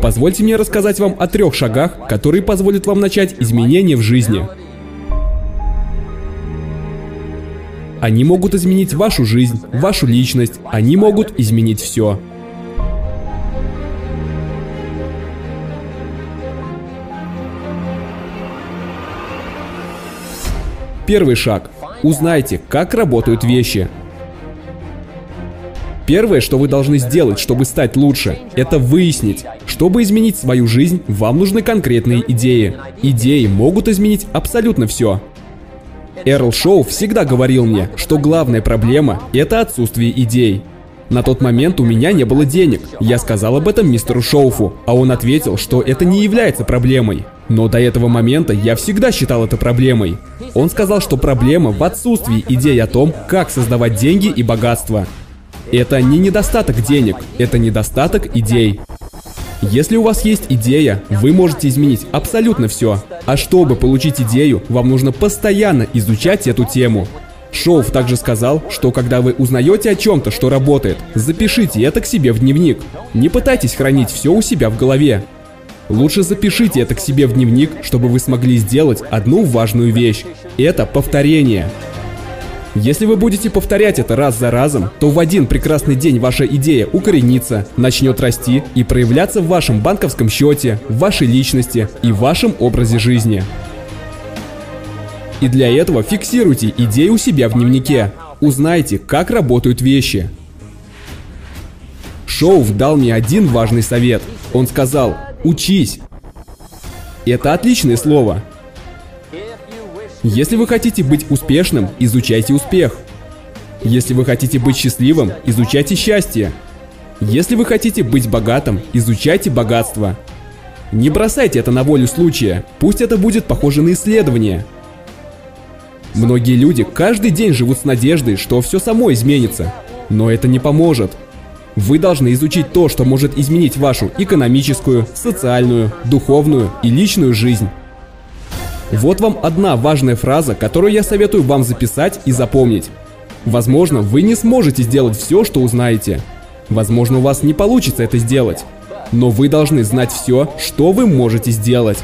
Позвольте мне рассказать вам о трех шагах, которые позволят вам начать изменения в жизни. Они могут изменить вашу жизнь, вашу личность, они могут изменить все. Первый шаг. Узнайте, как работают вещи. Первое, что вы должны сделать, чтобы стать лучше, это выяснить. Чтобы изменить свою жизнь, вам нужны конкретные идеи. Идеи могут изменить абсолютно все. Эрл Шоу всегда говорил мне, что главная проблема – это отсутствие идей. На тот момент у меня не было денег. Я сказал об этом мистеру Шоуфу, а он ответил, что это не является проблемой. Но до этого момента я всегда считал это проблемой. Он сказал, что проблема в отсутствии идей о том, как создавать деньги и богатство. Это не недостаток денег, это недостаток идей. Если у вас есть идея, вы можете изменить абсолютно все. А чтобы получить идею, вам нужно постоянно изучать эту тему. Шоуф также сказал, что когда вы узнаете о чем-то, что работает, запишите это к себе в дневник. Не пытайтесь хранить все у себя в голове. Лучше запишите это к себе в дневник, чтобы вы смогли сделать одну важную вещь. Это повторение. Если вы будете повторять это раз за разом, то в один прекрасный день ваша идея укоренится, начнет расти и проявляться в вашем банковском счете, в вашей личности и в вашем образе жизни. И для этого фиксируйте идею у себя в дневнике. Узнайте, как работают вещи. Шоув дал мне один важный совет. Он сказал, учись. Это отличное слово. Если вы хотите быть успешным, изучайте успех. Если вы хотите быть счастливым, изучайте счастье. Если вы хотите быть богатым, изучайте богатство. Не бросайте это на волю случая, пусть это будет похоже на исследование. Многие люди каждый день живут с надеждой, что все само изменится. Но это не поможет. Вы должны изучить то, что может изменить вашу экономическую, социальную, духовную и личную жизнь. Вот вам одна важная фраза, которую я советую вам записать и запомнить. Возможно, вы не сможете сделать все, что узнаете. Возможно, у вас не получится это сделать. Но вы должны знать все, что вы можете сделать.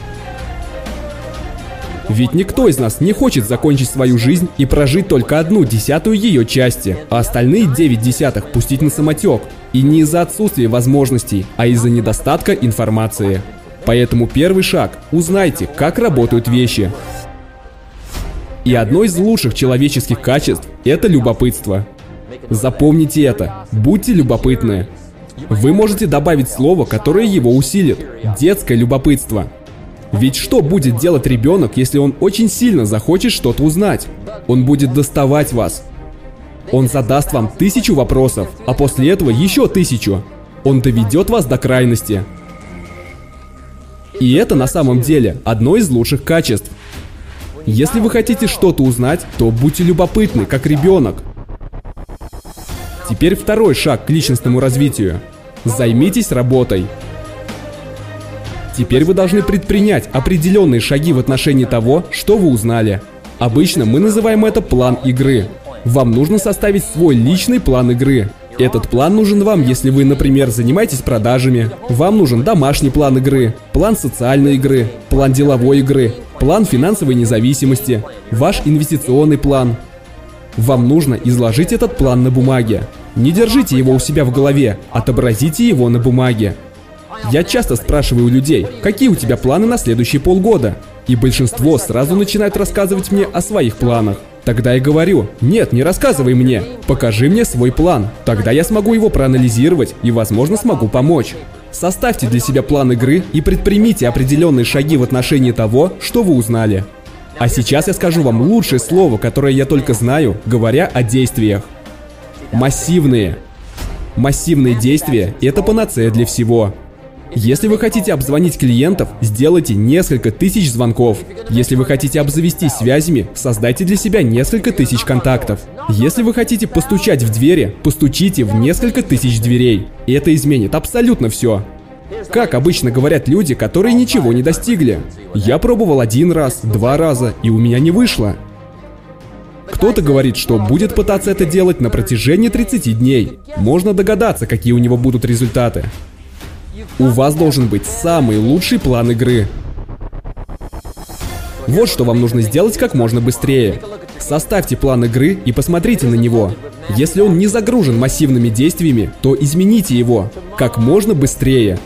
Ведь никто из нас не хочет закончить свою жизнь и прожить только одну десятую ее части, а остальные девять десятых пустить на самотек. И не из-за отсутствия возможностей, а из-за недостатка информации. Поэтому первый шаг – узнайте, как работают вещи. И одно из лучших человеческих качеств – это любопытство. Запомните это, будьте любопытны. Вы можете добавить слово, которое его усилит – детское любопытство. Ведь что будет делать ребенок, если он очень сильно захочет что-то узнать? Он будет доставать вас. Он задаст вам тысячу вопросов, а после этого еще тысячу. Он доведет вас до крайности. И это на самом деле одно из лучших качеств. Если вы хотите что-то узнать, то будьте любопытны, как ребенок. Теперь второй шаг к личностному развитию. Займитесь работой. Теперь вы должны предпринять определенные шаги в отношении того, что вы узнали. Обычно мы называем это план игры. Вам нужно составить свой личный план игры. Этот план нужен вам, если вы, например, занимаетесь продажами. Вам нужен домашний план игры, план социальной игры, план деловой игры, план финансовой независимости, ваш инвестиционный план. Вам нужно изложить этот план на бумаге. Не держите его у себя в голове, отобразите его на бумаге. Я часто спрашиваю людей, какие у тебя планы на следующие полгода? И большинство сразу начинает рассказывать мне о своих планах. Тогда я говорю, нет, не рассказывай мне, покажи мне свой план. Тогда я смогу его проанализировать и, возможно, смогу помочь. Составьте для себя план игры и предпримите определенные шаги в отношении того, что вы узнали. А сейчас я скажу вам лучшее слово, которое я только знаю, говоря о действиях. Массивные. Массивные действия – это панацея для всего. Если вы хотите обзвонить клиентов, сделайте несколько тысяч звонков. Если вы хотите обзавестись связями, создайте для себя несколько тысяч контактов. Если вы хотите постучать в двери, постучите в несколько тысяч дверей. И это изменит абсолютно все. Как обычно говорят люди, которые ничего не достигли. Я пробовал один раз, два раза, и у меня не вышло. Кто-то говорит, что будет пытаться это делать на протяжении 30 дней. Можно догадаться, какие у него будут результаты. У вас должен быть самый лучший план игры. Вот что вам нужно сделать как можно быстрее. Составьте план игры и посмотрите на него. Если он не загружен массивными действиями, то измените его как можно быстрее.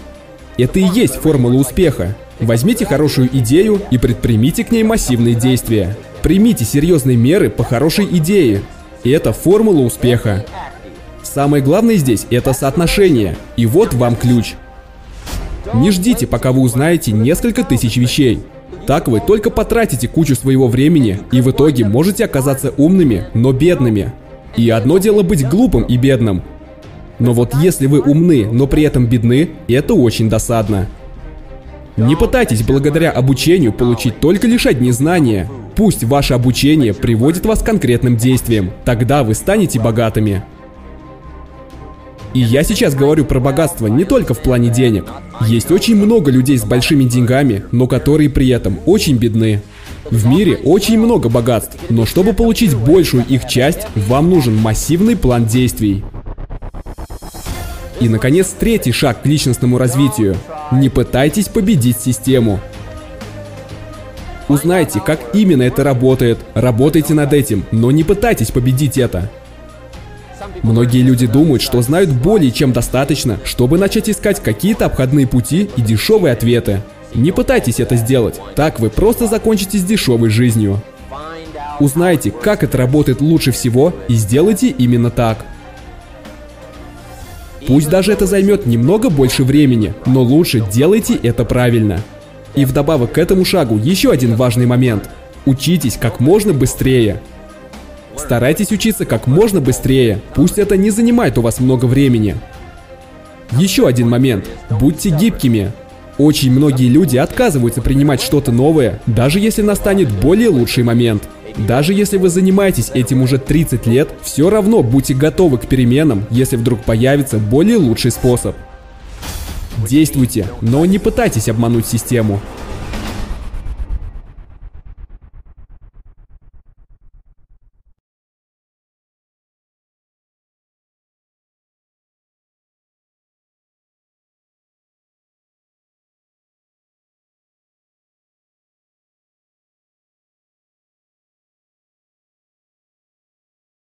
Это и есть формула успеха. Возьмите хорошую идею и предпримите к ней массивные действия. Примите серьезные меры по хорошей идее. И это формула успеха. Самое главное здесь – это соотношение. И вот вам ключ. Не ждите, пока вы узнаете несколько тысяч вещей. Так вы только потратите кучу своего времени и в итоге можете оказаться умными, но бедными. И одно дело быть глупым и бедным. Но вот если вы умны, но при этом бедны, это очень досадно. Не пытайтесь благодаря обучению получить только лишь одни знания. Пусть ваше обучение приводит вас к конкретным действиям. Тогда вы станете богатыми. И я сейчас говорю про богатство не только в плане денег. Есть очень много людей с большими деньгами, но которые при этом очень бедны. В мире очень много богатств, но чтобы получить большую их часть, вам нужен массивный план действий. И, наконец, третий шаг к личностному развитию. Не пытайтесь победить систему. Узнайте, как именно это работает, работайте над этим, но не пытайтесь победить это. Многие люди думают, что знают более чем достаточно, чтобы начать искать какие-то обходные пути и дешевые ответы. Не пытайтесь это сделать, так вы просто закончите с дешевой жизнью. Узнайте, как это работает лучше всего и сделайте именно так. Пусть даже это займет немного больше времени, но лучше делайте это правильно. И вдобавок к этому шагу еще один важный момент. Учитесь как можно быстрее. Старайтесь учиться как можно быстрее, пусть это не занимает у вас много времени. Еще один момент. Будьте гибкими. Очень многие люди отказываются принимать что-то новое, даже если настанет более лучший момент. Даже если вы занимаетесь этим уже 30 лет, все равно будьте готовы к переменам, если вдруг появится более лучший способ. Действуйте, но не пытайтесь обмануть систему.